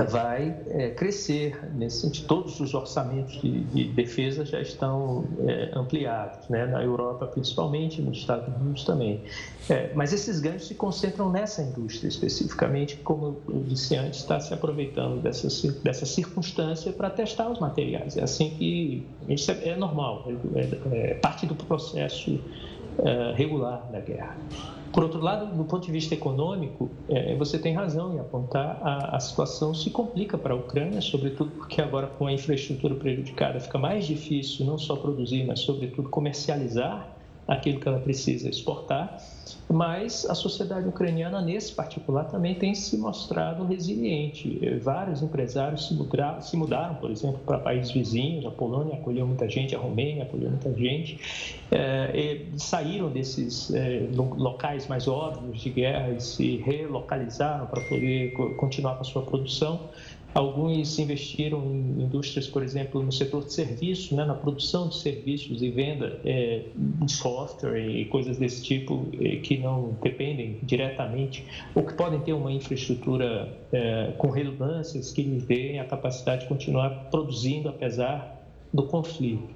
vai é, crescer nesse sentido. Todos os orçamentos de, de defesa já estão é, ampliados, né? na Europa principalmente, nos Estados Unidos também. É, mas esses ganhos se concentram nessa indústria especificamente, como eu disse antes, está se aproveitando dessa, dessa circunstância para testar os materiais. É assim que isso é, é normal, é, é, parte do processo é, regular da guerra. Por outro lado, do ponto de vista econômico, é, você tem razão em apontar a, a situação se complica para a Ucrânia, sobretudo porque agora com a infraestrutura prejudicada fica mais difícil não só produzir, mas sobretudo comercializar aquilo que ela precisa exportar, mas a sociedade ucraniana, nesse particular, também tem se mostrado resiliente. Vários empresários se mudaram, se mudaram por exemplo, para países vizinhos, a Polônia acolheu muita gente, a Romênia acolheu muita gente, é, saíram desses é, locais mais óbvios de guerra e se relocalizaram para poder continuar com a sua produção. Alguns investiram em indústrias, por exemplo, no setor de serviços, né, na produção de serviços e venda é, de software e coisas desse tipo é, que não dependem diretamente ou que podem ter uma infraestrutura é, com redundâncias que lhes deem a capacidade de continuar produzindo apesar do conflito.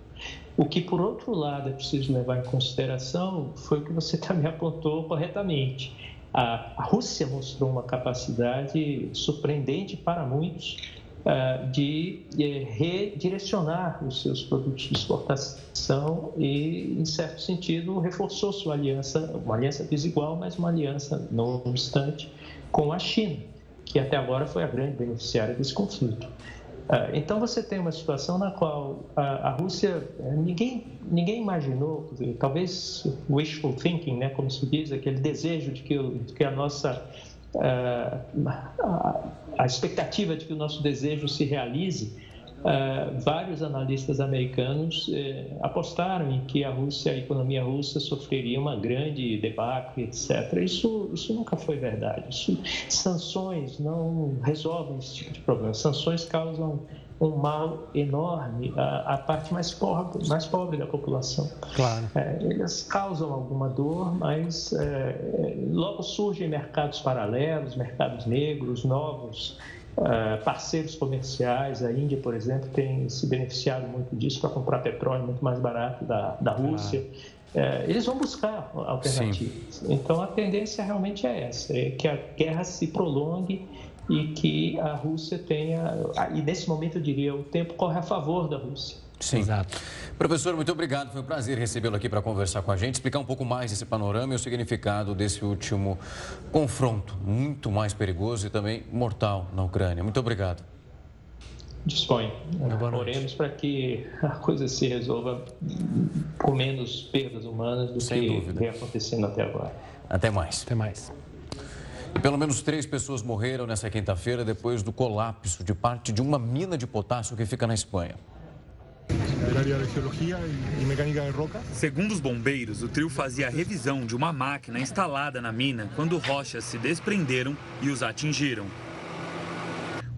O que, por outro lado, é preciso levar em consideração foi o que você também apontou corretamente a, Rússia mostrou uma capacidade surpreendente para muitos uh, de, de redirecionar os seus produtos de exportação e, em certo sentido, reforçou sua aliança, uma aliança desigual, mas uma aliança, não obstante, com a China, que até agora foi a grande beneficiária desse conflito. Ah, então você tem uma situação na qual a, Rússia, eh, ninguém, ninguém imaginou, talvez wishful thinking, né, como se diz, aquele desejo de que, de que a nossa ah, a, a expectativa de que o nosso desejo se realize, Uh, vários analistas americanos uh, apostaram em que a Rússia, a economia russa sofreria uma grande debacle, etc. Isso, isso nunca foi verdade. Isso, sanções não resolvem esse tipo de problema. Sanções causam um mal enorme à, à parte mais pobre, mais pobre da população. Claro. É, elas causam alguma dor, mas é, logo surgem mercados paralelos, mercados negros, novos Uh, parceiros comerciais. A Índia, por exemplo, tem se beneficiado muito disso para comprar petróleo muito mais barato da, da Rússia. é, eles vão buscar alternativas. Sim. Então a tendência realmente é essa, é que a guerra se prolongue e que a Rússia tenha, e nesse momento eu diria, o tempo corre a favor da Rússia. Sim. Exato. Professor, muito obrigado. Foi um prazer recebê-lo aqui para conversar com a gente, explicar um pouco mais esse panorama e o significado desse último confronto, muito mais perigoso e também mortal na Ucrânia. Muito obrigado. Dispõe. Oremos para que a coisa se resolva com menos perdas humanas do Sem que dúvida. vem acontecendo até agora. Até mais. Até mais. E pelo menos três pessoas morreram nessa quinta-feira depois do colapso de parte de uma mina de potássio que fica na Espanha. Segundo os bombeiros, o trio fazia a revisão de uma máquina instalada na mina quando rochas se desprenderam e os atingiram.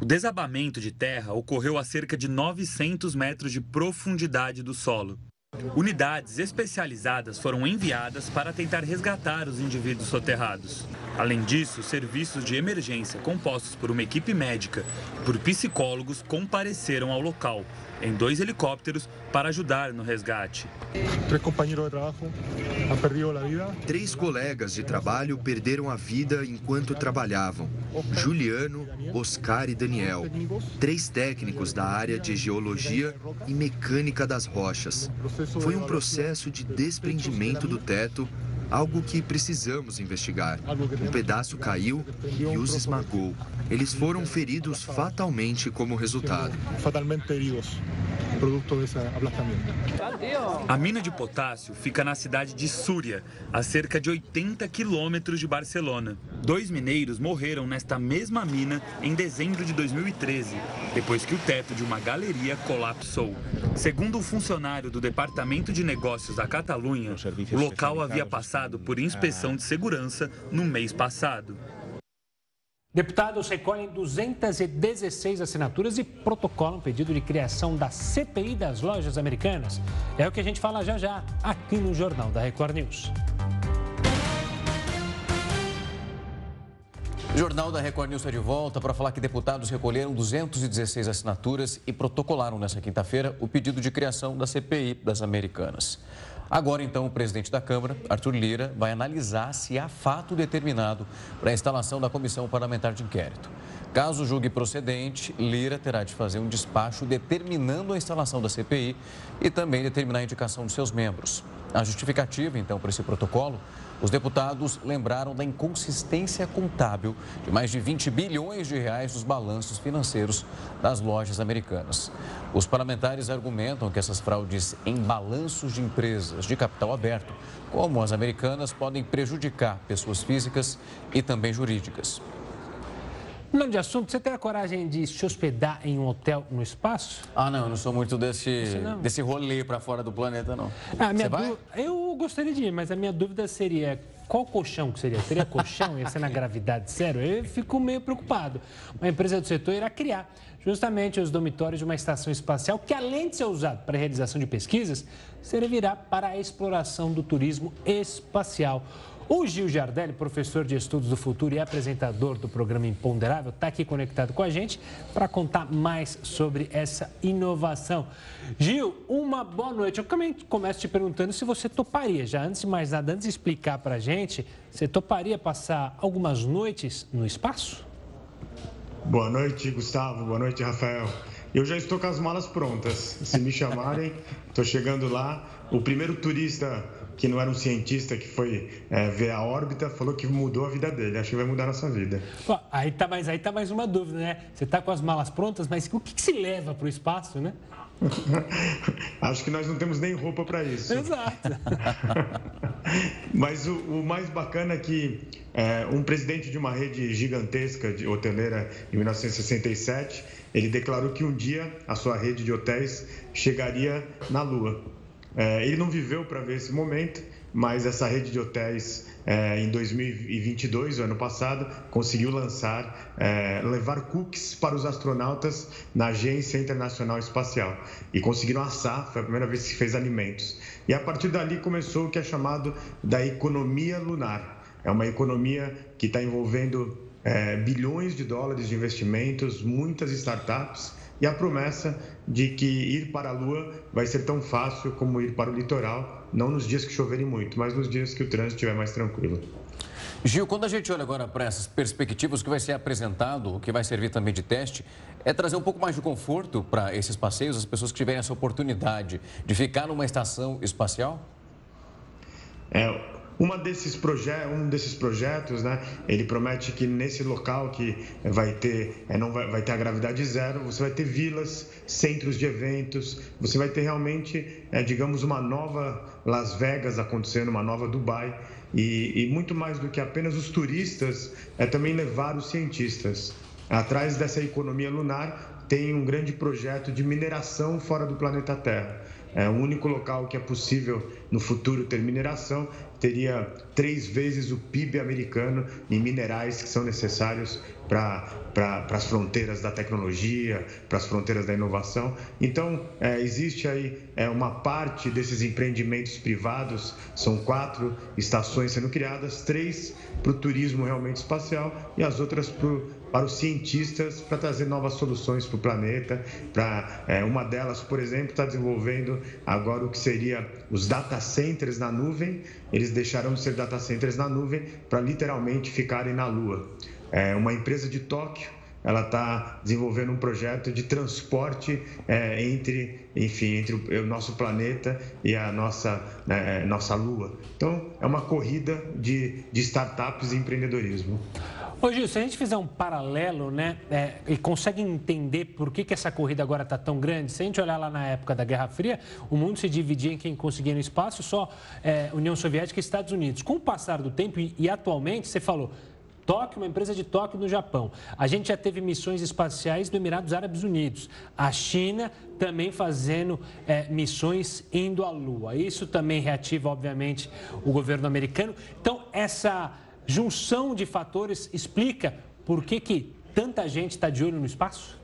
O desabamento de terra ocorreu a cerca de 900 metros de profundidade do solo. Unidades especializadas foram enviadas para tentar resgatar os indivíduos soterrados. Além disso, serviços de emergência compostos por uma equipe médica e por psicólogos compareceram ao local, em dois helicópteros, para ajudar no resgate. Três companheiros de trabalho han perdido a vida. Três colegas de trabalho perderam a vida enquanto trabalhavam. Juliano, Oscar e Daniel. Três técnicos da área de geologia e mecânica das rochas. Foi um processo de desprendimento do teto algo que precisamos investigar. Um pedaço caiu e os esmagou. Eles foram feridos fatalmente como resultado. Fatalmente feridos produto desse ablacamento. A mina de potássio fica na cidade de Súria, a cerca de 80 quilômetros de Barcelona. Dois mineiros morreram nesta mesma mina em dezembro de 2013, depois que o teto de uma galeria colapsou. Segundo um funcionário do Departamento de Negócios da Catalunha, o local havia passado por inspeção de segurança no mês passado. Deputados recolhem 216 assinaturas e protocolam um pedido de criação da CPI das lojas americanas. É o que a gente fala já já aqui no Jornal da Record News. O Jornal da Record News está de volta para falar que deputados recolheram 216 assinaturas e protocolaram nesta quinta-feira o pedido de criação da CPI das Americanas. Agora, então, o presidente da Câmara, Arthur Lira, vai analisar se há fato determinado para a instalação da comissão parlamentar de inquérito. Caso julgue procedente, Lira terá de fazer um despacho determinando a instalação da CPI e também determinar a indicação de seus membros. A justificativa, então, para esse protocolo os deputados lembraram da inconsistência contábil de mais de 20 bilhões de reais dos balanços financeiros das lojas americanas. Os parlamentares argumentam que essas fraudes em balanços de empresas de capital aberto, como as americanas, podem prejudicar pessoas físicas e também jurídicas. Mudando de assunto, você tem a coragem de se hospedar em um hotel no espaço? Ah, não, eu não sou muito desse, desse rolê para fora do planeta, não. Ah, minha você Eu gostaria de ir, mas a minha dúvida seria qual colchão que seria? Seria colchão? Ia ser na gravidade zero? Eu fico meio preocupado. Uma empresa do setor irá criar justamente os dormitórios de uma estação espacial que, além de ser usado para a realização de pesquisas, servirá para a exploração do turismo espacial. O Gil Jardelli, professor de Estudos do Futuro e apresentador do programa Imponderável, está aqui conectado com a gente para contar mais sobre essa inovação. Gil, uma boa noite. Eu também começo te perguntando se você toparia, já antes de mais nada, antes de explicar para a gente, você toparia passar algumas noites no espaço? Boa noite, Gustavo. Boa noite, Rafael. Eu já estou com as malas prontas. Se me chamarem, estou chegando lá. O primeiro turista que não era um cientista que foi é, ver a órbita, falou que mudou a vida dele. Acho que vai mudar a nossa vida. Aí tá mais, aí tá mais uma dúvida, né? Você tá com as malas prontas, mas o que, que se leva para o espaço, né? Acho que nós não temos nem roupa para isso. Exato. Mas o, o, mais bacana é que é, um presidente de uma rede gigantesca de hoteleira em 1967, ele declarou que um dia a sua rede de hotéis chegaria na Lua. É, ele não viveu para ver esse momento, mas essa rede de hotéis é, em 2022, o ano passado, conseguiu lançar, é, levar cookies para os astronautas na Agência Internacional Espacial e conseguiram assar, foi a primeira vez que fez alimentos. E a partir dali começou o que é chamado da economia lunar. É uma economia que está envolvendo é, bilhões de dólares de investimentos, muitas startups e a promessa de que ir para a Lua vai ser tão fácil como ir para o litoral, não nos dias que choverem muito, mas nos dias que o trânsito estiver mais tranquilo. Gil, quando a gente olha agora para essas perspectivas, o que vai ser apresentado, o que vai servir também de teste, é trazer um pouco mais de conforto para esses passeios, as pessoas que tiverem essa oportunidade de ficar numa estação espacial? É, uma desses um desses projetos, né, ele promete que nesse local que vai ter, é, não vai, vai, ter a gravidade zero, você vai ter vilas, centros de eventos, você vai ter realmente, é, digamos, uma nova Las Vegas acontecendo, uma nova Dubai. E, e muito mais do que apenas os turistas, é também levar os cientistas. Atrás dessa economia lunar tem um grande projeto de mineração fora do planeta Terra. É o único local que é possível no futuro ter mineração teria três vezes o PIB americano em minerais que são necessários para pra, as fronteiras da tecnologia, para as fronteiras da inovação. Então, é, existe aí é, uma parte desses empreendimentos privados, são quatro estações sendo criadas, três para o turismo realmente espacial e as outras pro, para os cientistas para trazer novas soluções para o planeta. Pra, é, uma delas, por exemplo, está desenvolvendo agora o que seria os data centers na nuvem. Eles deixarão de ser data centers na nuvem para literalmente ficarem na Lua. É, uma empresa de Tóquio ela está desenvolvendo um projeto de transporte é, entre, enfim, entre o, o, nosso planeta e a nossa, né, é, nossa Lua. Então, é uma corrida de, de startups e empreendedorismo. Ô Gil, se a gente fizer um paralelo, né, é, e consegue entender por que, que essa corrida agora está tão grande, se a gente olhar lá na época da Guerra Fria, o mundo se dividia em quem conseguia no espaço, só é, União Soviética e Estados Unidos. Com o passar do tempo, e, e atualmente, você falou, Tóquio, uma empresa de Tóquio no Japão. A gente já teve missões espaciais do Emirados Árabes Unidos. A China também fazendo é, missões indo à Lua. Isso também reativa, obviamente, o governo americano. Então, essa junção de fatores explica por que, que tanta gente está de olho no espaço?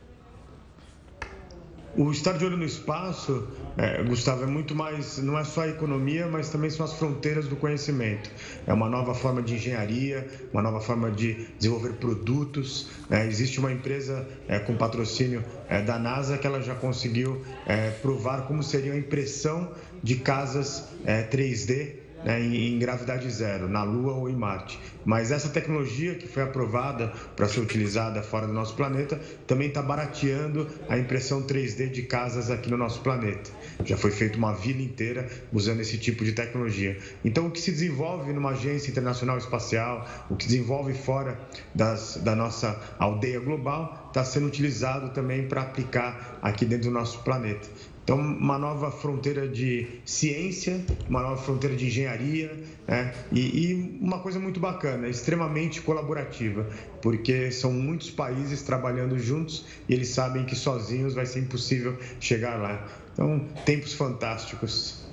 O estar de olho no espaço, é, Gustavo, é muito mais, não é só a economia, mas também são as fronteiras do conhecimento. É uma nova forma de engenharia, uma nova forma de desenvolver produtos. É, existe uma empresa é, com patrocínio é, da NASA que ela já conseguiu é, provar como seria a impressão de casas 3D é, né, em, gravidade zero, na Lua ou em Marte. Mas essa tecnologia que foi aprovada para ser utilizada fora do nosso planeta também está barateando a impressão 3D de casas aqui no nosso planeta. Já foi feita uma vila inteira usando esse tipo de tecnologia. Então, o que se desenvolve numa agência internacional espacial, o que se desenvolve fora das, da nossa aldeia global, está sendo utilizado também para aplicar aqui dentro do nosso planeta. Então, uma nova fronteira de ciência, uma nova fronteira de engenharia, né? e, e, uma coisa muito bacana, extremamente colaborativa, porque são muitos países trabalhando juntos e eles sabem que sozinhos vai ser impossível chegar lá. Então, tempos fantásticos.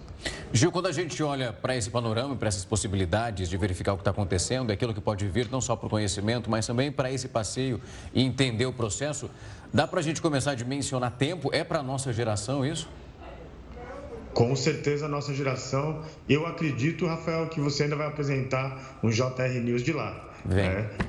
Gil, quando a gente olha para esse panorama, para essas possibilidades de verificar o que está acontecendo, aquilo que pode vir não só para o conhecimento, mas também para esse passeio e entender o processo, dá para a gente começar a dimensionar tempo? É para a nossa geração isso? Com certeza a nossa geração. Eu acredito, Rafael, que você ainda vai apresentar um JR News de lá. Vem.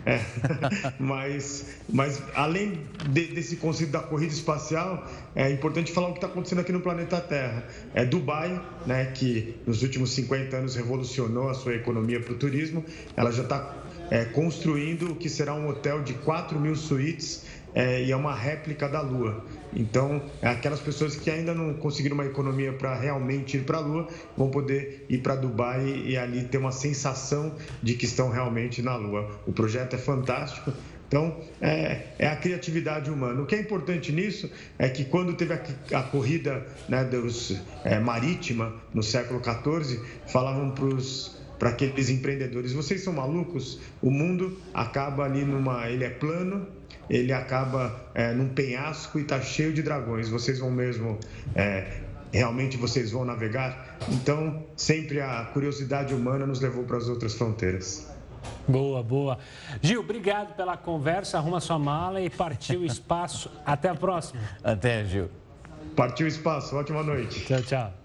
É, mas, mas além de, desse conceito da corrida espacial, é importante falar o que está acontecendo aqui no planeta Terra. É Dubai, né, que nos últimos 50 anos revolucionou a sua economia para o turismo, ela já está é, construindo o que será um hotel de 4 mil suítes é, e é uma réplica da Lua. Então, aquelas pessoas que ainda não conseguiram uma economia para realmente ir para a Lua vão poder ir para Dubai e ali ter uma sensação de que estão realmente na Lua. O projeto é fantástico. Então, é, é, a criatividade humana. O que é importante nisso é que quando teve a, a corrida né, dos, é, marítima no século XIV, falavam para os para aqueles empreendedores, vocês são malucos? O mundo acaba ali numa, ele é plano, ele acaba é, num penhasco e está cheio de dragões. Vocês vão mesmo, é, realmente vocês vão navegar? Então, sempre a curiosidade humana nos levou para as outras fronteiras. Boa, boa. Gil, obrigado pela conversa. Arruma sua mala e partiu o espaço. Até a próxima. Até, Gil. Partiu o espaço. Ótima noite. Tchau, tchau.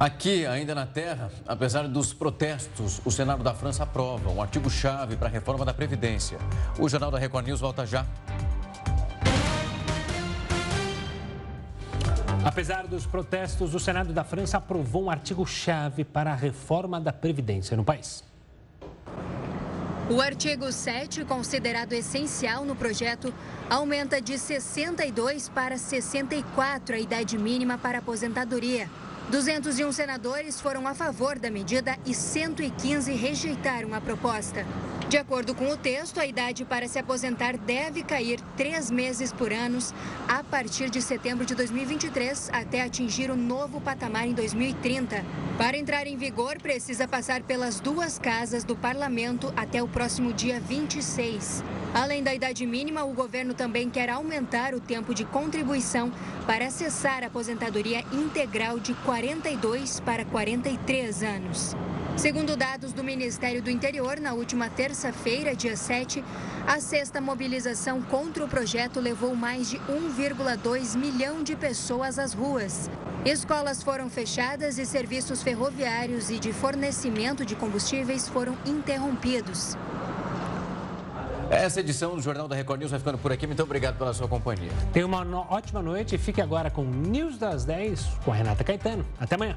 Aqui, ainda na Terra, apesar dos protestos, o Senado da França aprova um artigo-chave para a reforma da Previdência. O Jornal da Record News volta já. Apesar dos protestos, o Senado da França aprovou um artigo-chave para a reforma da Previdência no país. O artigo 7, considerado essencial no projeto, aumenta de 62 para 64 a idade mínima para aposentadoria. 201 senadores foram a favor da medida e 115 rejeitaram a proposta. De acordo com o texto, a idade para se aposentar deve cair três meses por ano a partir de setembro de 2023 até atingir o novo patamar em 2030. Para entrar em vigor, precisa passar pelas duas casas do parlamento até o próximo dia 26. Além da idade mínima, o governo também quer aumentar o tempo de contribuição para acessar a aposentadoria integral de 42 para 43 anos. Segundo dados do Ministério do Interior, na última terça-feira, dia 7, a sexta mobilização contra o projeto levou mais de 1,2 milhão de pessoas às ruas. Escolas foram fechadas e serviços ferroviários e de fornecimento de combustíveis foram interrompidos. Essa edição do Jornal da Record News vai ficando por aqui. Muito obrigado pela sua companhia. Tenha uma ótima noite e fique agora com News das 10 com a Renata Caetano. Até amanhã.